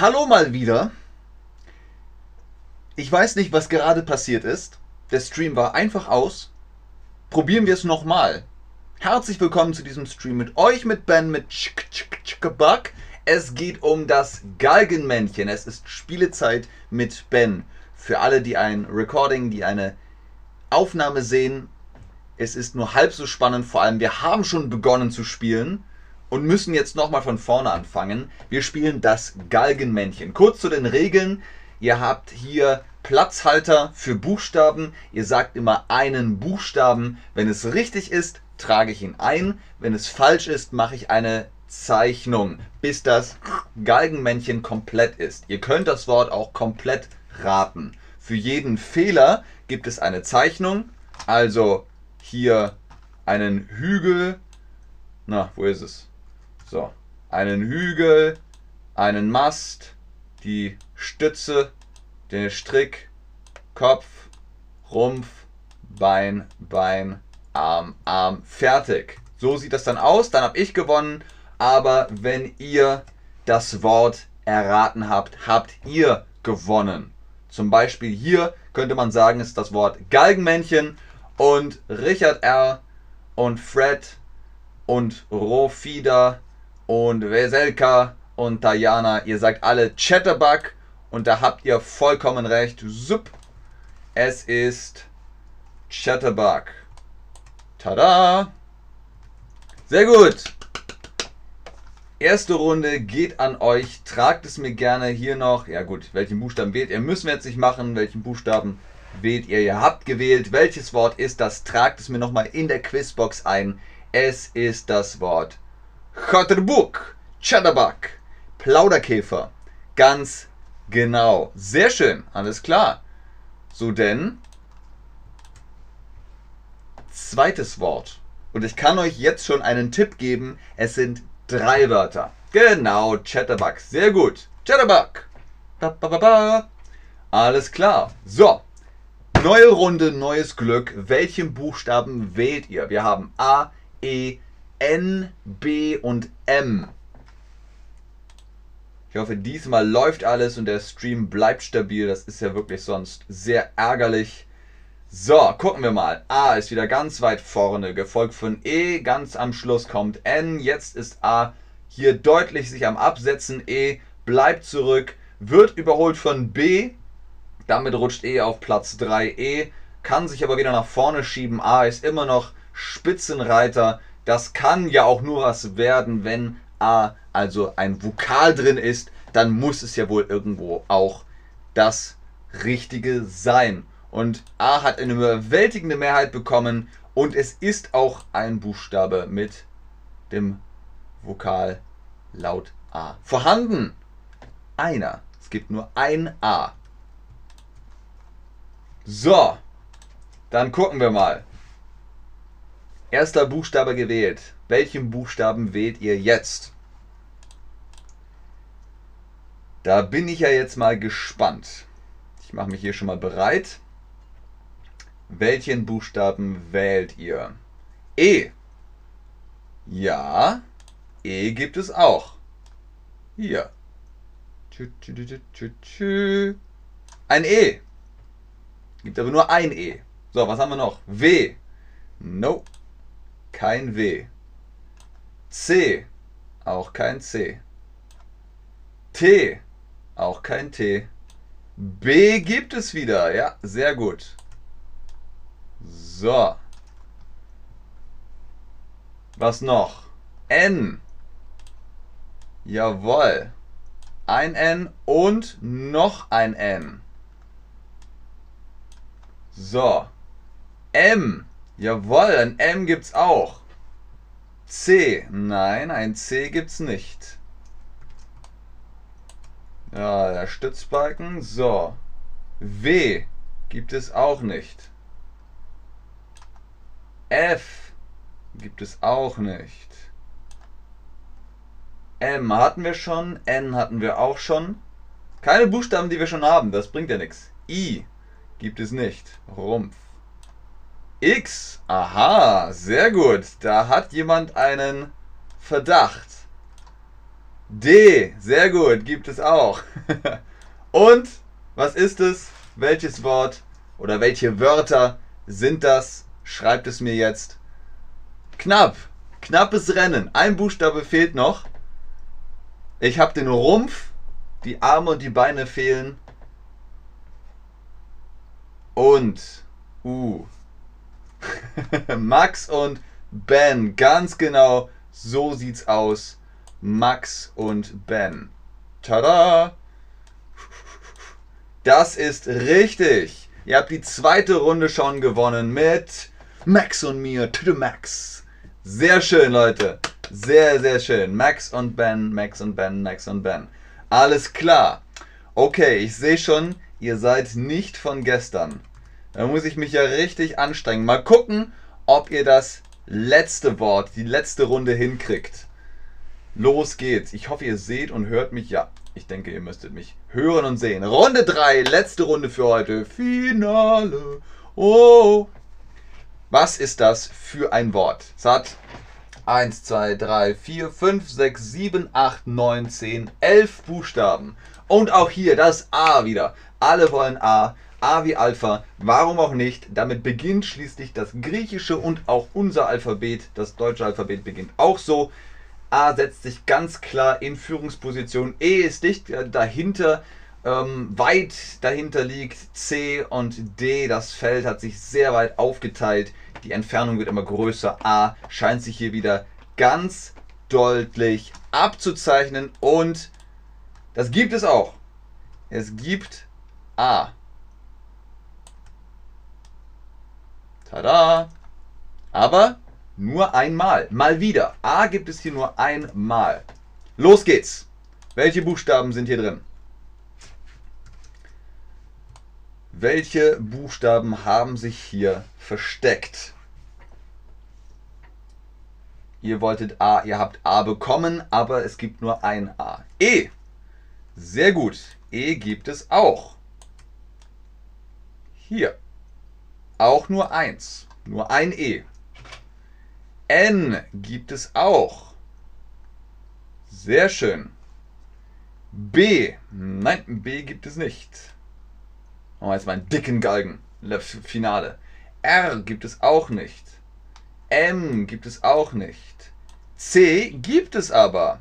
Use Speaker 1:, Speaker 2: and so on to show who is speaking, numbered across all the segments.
Speaker 1: Hallo mal wieder. Ich weiß nicht, was gerade passiert ist. Der Stream war einfach aus. Probieren wir es nochmal. Herzlich willkommen zu diesem Stream mit euch, mit Ben, mit Buck. Es geht um das Galgenmännchen. Es ist Spielezeit mit Ben. Für alle, die ein Recording, die eine Aufnahme sehen, es ist nur halb so spannend. Vor allem, wir haben schon begonnen zu spielen und müssen jetzt nochmal von vorne anfangen. Wir spielen das Galgenmännchen. Kurz zu den Regeln. Ihr habt hier Platzhalter für Buchstaben. Ihr sagt immer einen Buchstaben. Wenn es richtig ist, trage ich ihn ein. Wenn es falsch ist, mache ich eine Zeichnung, bis das Galgenmännchen komplett ist. Ihr könnt das Wort auch komplett raten. Für jeden Fehler gibt es eine Zeichnung. Also hier einen Hügel. Na, wo ist es? So, einen Hügel, einen Mast, die Stütze, den Strick, Kopf, Rumpf, Bein, Bein, Arm, Arm, fertig. So sieht das dann aus. Dann habe ich gewonnen. Aber wenn ihr das Wort erraten habt, habt ihr gewonnen. Zum Beispiel hier könnte man sagen, ist das Wort Galgenmännchen und Richard R. und Fred und Rofida und Veselka und Diana, ihr sagt alle Chatterbug und da habt ihr vollkommen recht. Sup. Es ist Chatterbug. Tada! Sehr gut. Erste Runde geht an euch. Tragt es mir gerne hier noch. Ja gut, welchen Buchstaben wählt ihr? Müssen wir jetzt nicht machen. Welchen Buchstaben wählt ihr? Ihr habt gewählt. Welches Wort ist das? Tragt es mir nochmal in der Quizbox ein. Es ist das Wort Chotterbuk, Chatterbug, Plauderkäfer. Ganz genau. Sehr schön, alles klar. So denn, zweites Wort. Und ich kann euch jetzt schon einen Tipp geben. Es sind drei Wörter. Genau, Chatterbug. Sehr gut. Chatterbug. Ba, ba, ba, Alles klar. So. Neue Runde, neues Glück. Welchen Buchstaben wählt ihr? Wir haben A, E, N, B und M. Ich hoffe, diesmal läuft alles und der Stream bleibt stabil. Das ist ja wirklich sonst sehr ärgerlich. So, gucken wir mal. A ist wieder ganz weit vorne, gefolgt von E. Ganz am Schluss kommt N. Jetzt ist A hier deutlich sich am Absetzen. E bleibt zurück, wird überholt von B. Damit rutscht E auf Platz 3. E kann sich aber wieder nach vorne schieben. A ist immer noch Spitzenreiter. Das kann ja auch nur was werden, wenn A also ein Vokal drin ist. Dann muss es ja wohl irgendwo auch das Richtige sein. Und A hat eine überwältigende Mehrheit bekommen und es ist auch ein Buchstabe mit dem Vokal laut A vorhanden. Einer. Es gibt nur ein A. So, dann gucken wir mal. Erster Buchstabe gewählt. Welchen Buchstaben wählt ihr jetzt? Da bin ich ja jetzt mal gespannt. Ich mache mich hier schon mal bereit. Welchen Buchstaben wählt ihr? E. Ja, E gibt es auch. Hier. Ein E. Gibt aber nur ein E. So, was haben wir noch? W. No. Kein W. C. Auch kein C. T. Auch kein T. B gibt es wieder. Ja, sehr gut. So. Was noch? N. Jawohl. Ein N und noch ein N. So. M. Jawohl, ein M gibt's auch. C. Nein, ein C gibt's nicht. Ja, der Stützbalken. So. W gibt es auch nicht. F gibt es auch nicht. M hatten wir schon, N hatten wir auch schon. Keine Buchstaben, die wir schon haben, das bringt ja nichts. I gibt es nicht. Rumpf. X, aha, sehr gut. Da hat jemand einen Verdacht. D, sehr gut, gibt es auch. Und was ist es? Welches Wort oder welche Wörter sind das? Schreibt es mir jetzt. Knapp, knappes Rennen. Ein Buchstabe fehlt noch. Ich habe den Rumpf, die Arme und die Beine fehlen. Und, uh, Max und Ben, ganz genau, so sieht's aus. Max und Ben. Tada! Das ist richtig. Ihr habt die zweite Runde schon gewonnen mit Max und mir to the Max. Sehr schön, Leute. Sehr, sehr schön. Max und Ben, Max und Ben, Max und Ben. Alles klar. Okay, ich sehe schon, ihr seid nicht von gestern. Da muss ich mich ja richtig anstrengen. Mal gucken, ob ihr das letzte Wort, die letzte Runde hinkriegt. Los geht's. Ich hoffe, ihr seht und hört mich. Ja, ich denke, ihr müsstet mich hören und sehen. Runde 3, letzte Runde für heute. Finale. Oh. Was ist das für ein Wort? Hat 1, 2, 3, 4, 5, 6, 7, 8, 9, 10, 11 Buchstaben. Und auch hier das A wieder. Alle wollen A. A wie Alpha, warum auch nicht? Damit beginnt schließlich das griechische und auch unser Alphabet, das deutsche Alphabet beginnt auch so. A setzt sich ganz klar in Führungsposition, E ist dicht dahinter, ähm, weit dahinter liegt C und D. Das Feld hat sich sehr weit aufgeteilt, die Entfernung wird immer größer. A scheint sich hier wieder ganz deutlich abzuzeichnen und das gibt es auch. Es gibt A. Tada! Aber nur einmal. Mal wieder. A gibt es hier nur einmal. Los geht's. Welche Buchstaben sind hier drin? Welche Buchstaben haben sich hier versteckt? Ihr wolltet A, ihr habt A bekommen, aber es gibt nur ein A. E. Sehr gut. E gibt es auch. Hier. Auch nur eins. Nur ein E. N gibt es auch. Sehr schön. B. Nein, B gibt es nicht. Machen wir jetzt mal einen dicken Galgen. Finale. R gibt es auch nicht. M gibt es auch nicht. C gibt es aber.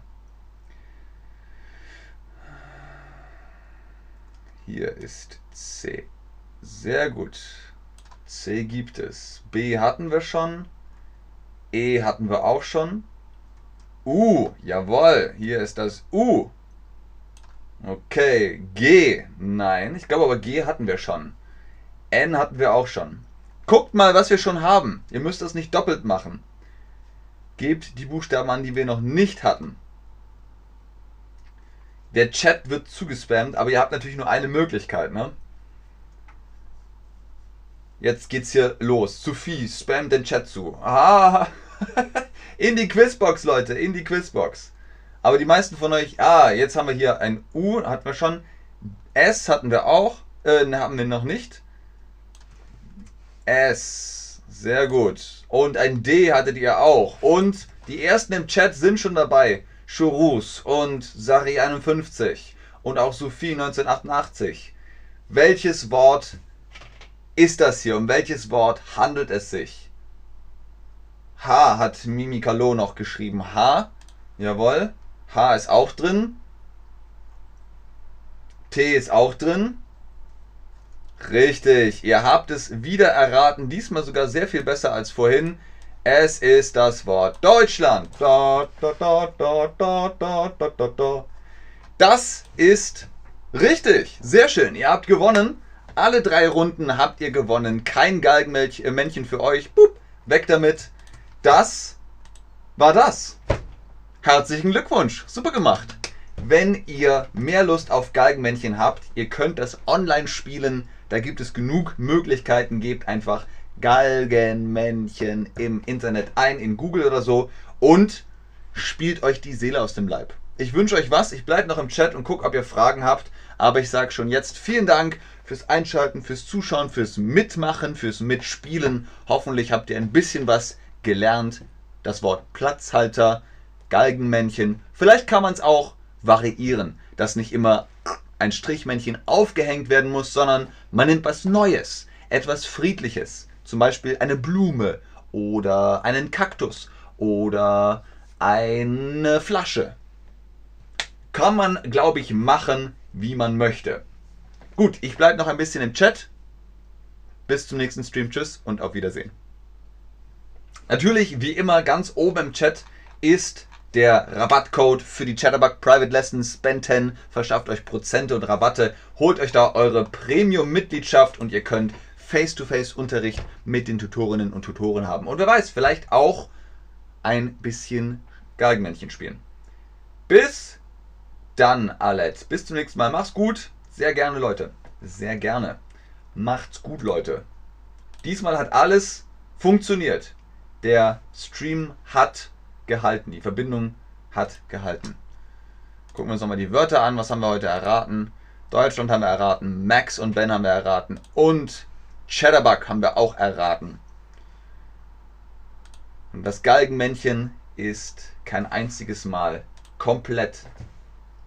Speaker 1: Hier ist C. Sehr gut. C gibt es. B hatten wir schon. E hatten wir auch schon. U, jawohl, hier ist das U. Okay, G, nein, ich glaube aber G hatten wir schon. N hatten wir auch schon. Guckt mal, was wir schon haben. Ihr müsst das nicht doppelt machen. Gebt die Buchstaben an, die wir noch nicht hatten. Der Chat wird zugespammt, aber ihr habt natürlich nur eine Möglichkeit, ne? Jetzt geht's hier los. Sophie, spam den Chat zu. Ah, in die Quizbox, Leute, in die Quizbox. Aber die meisten von euch, ah, jetzt haben wir hier ein U, hatten wir schon. S hatten wir auch, äh, ne, haben wir noch nicht. S, sehr gut. Und ein D hattet ihr auch. Und die ersten im Chat sind schon dabei. Churus und Sari51 und auch Sophie 1988. Welches Wort ist das hier? Um welches Wort handelt es sich? H hat Mimikalo noch geschrieben. H. Jawohl. H ist auch drin. T ist auch drin. Richtig. Ihr habt es wieder erraten. Diesmal sogar sehr viel besser als vorhin. Es ist das Wort Deutschland. Das ist richtig. Sehr schön. Ihr habt gewonnen. Alle drei Runden habt ihr gewonnen. Kein Galgenmännchen für euch. Boop, weg damit. Das war das. Herzlichen Glückwunsch. Super gemacht. Wenn ihr mehr Lust auf Galgenmännchen habt, ihr könnt das online spielen. Da gibt es genug Möglichkeiten. Gebt einfach Galgenmännchen im Internet ein, in Google oder so und spielt euch die Seele aus dem Leib. Ich wünsche euch was. Ich bleibe noch im Chat und gucke, ob ihr Fragen habt. Aber ich sage schon jetzt vielen Dank fürs Einschalten, fürs Zuschauen, fürs Mitmachen, fürs Mitspielen. Hoffentlich habt ihr ein bisschen was gelernt. Das Wort Platzhalter, Galgenmännchen. Vielleicht kann man es auch variieren, dass nicht immer ein Strichmännchen aufgehängt werden muss, sondern man nimmt was Neues, etwas Friedliches, zum Beispiel eine Blume oder einen Kaktus oder eine Flasche. Kann man, glaube ich, machen, wie man möchte. Gut, ich bleibe noch ein bisschen im Chat. Bis zum nächsten Stream. Tschüss und auf Wiedersehen. Natürlich, wie immer, ganz oben im Chat ist der Rabattcode für die Chatterbug Private Lessons Ben 10 verschafft euch Prozente und Rabatte. Holt euch da eure Premium-Mitgliedschaft und ihr könnt Face-to-Face-Unterricht mit den Tutorinnen und Tutoren haben. Und wer weiß, vielleicht auch ein bisschen Galgenmännchen spielen. Bis dann, Alex. Bis zum nächsten Mal. Mach's gut. Sehr gerne, Leute. Sehr gerne. Macht's gut, Leute. Diesmal hat alles funktioniert. Der Stream hat gehalten. Die Verbindung hat gehalten. Gucken wir uns nochmal die Wörter an. Was haben wir heute erraten? Deutschland haben wir erraten. Max und Ben haben wir erraten. Und Chatterbug haben wir auch erraten. Und das Galgenmännchen ist kein einziges Mal komplett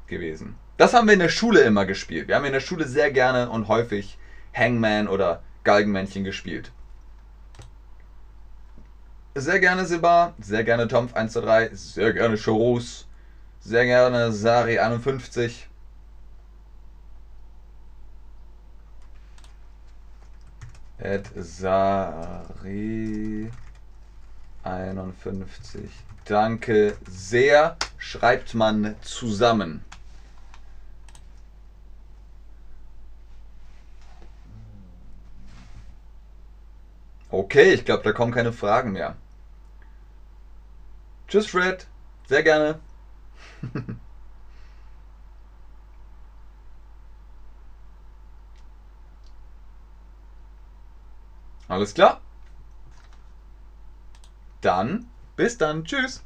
Speaker 1: gewesen. Das haben wir in der Schule immer gespielt. Wir haben in der Schule sehr gerne und häufig Hangman oder Galgenmännchen gespielt. Sehr gerne Siba, sehr gerne Tomf123, sehr gerne Chorus, sehr gerne Sari51. Sari 51. Danke sehr. Schreibt man zusammen. Okay, ich glaube, da kommen keine Fragen mehr. Tschüss, Fred. Sehr gerne. Alles klar? Dann bis dann. Tschüss.